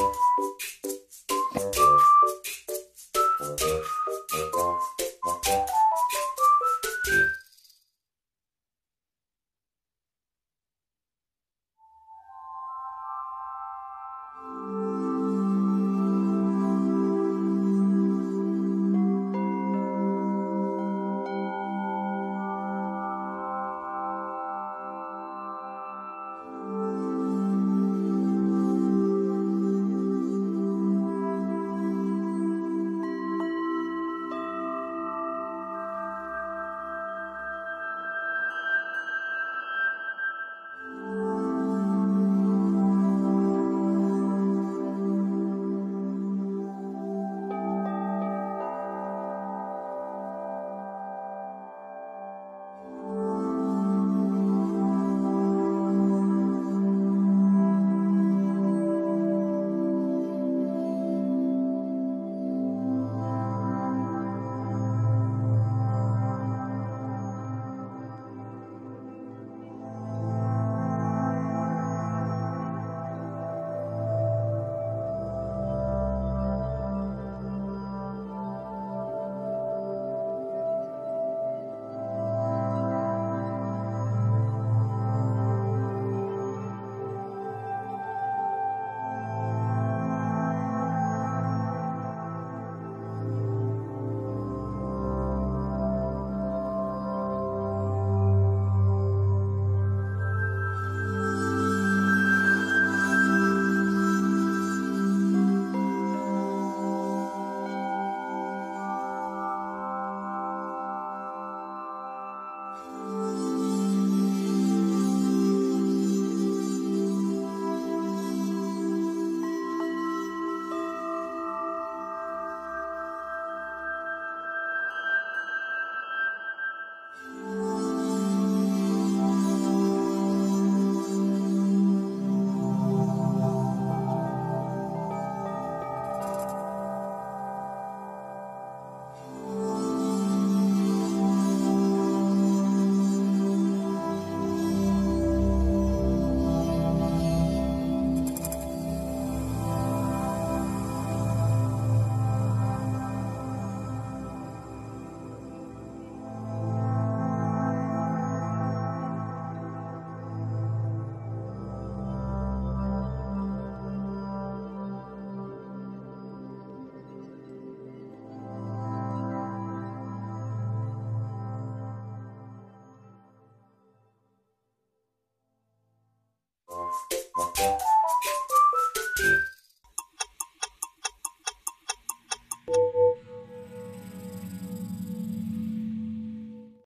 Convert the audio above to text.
you